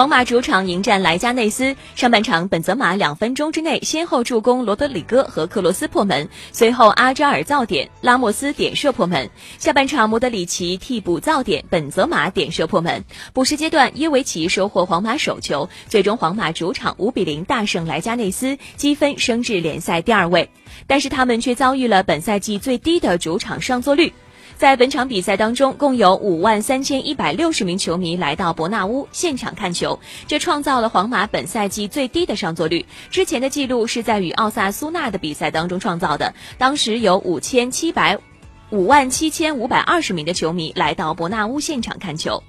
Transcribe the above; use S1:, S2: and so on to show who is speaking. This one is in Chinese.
S1: 皇马主场迎战莱加内斯，上半场本泽马两分钟之内先后助攻罗德里戈和克罗斯破门，随后阿扎尔造点，拉莫斯点射破门。下半场莫德里奇替补造点，本泽马点射破门。补时阶段，耶维奇收获皇马首球，最终皇马主场五比零大胜莱加内斯，积分升至联赛第二位。但是他们却遭遇了本赛季最低的主场上座率。在本场比赛当中，共有五万三千一百六十名球迷来到伯纳乌现场看球，这创造了皇马本赛季最低的上座率。之前的记录是在与奥萨苏纳的比赛当中创造的，当时有五千七百五万七千五百二十名的球迷来到伯纳乌现场看球。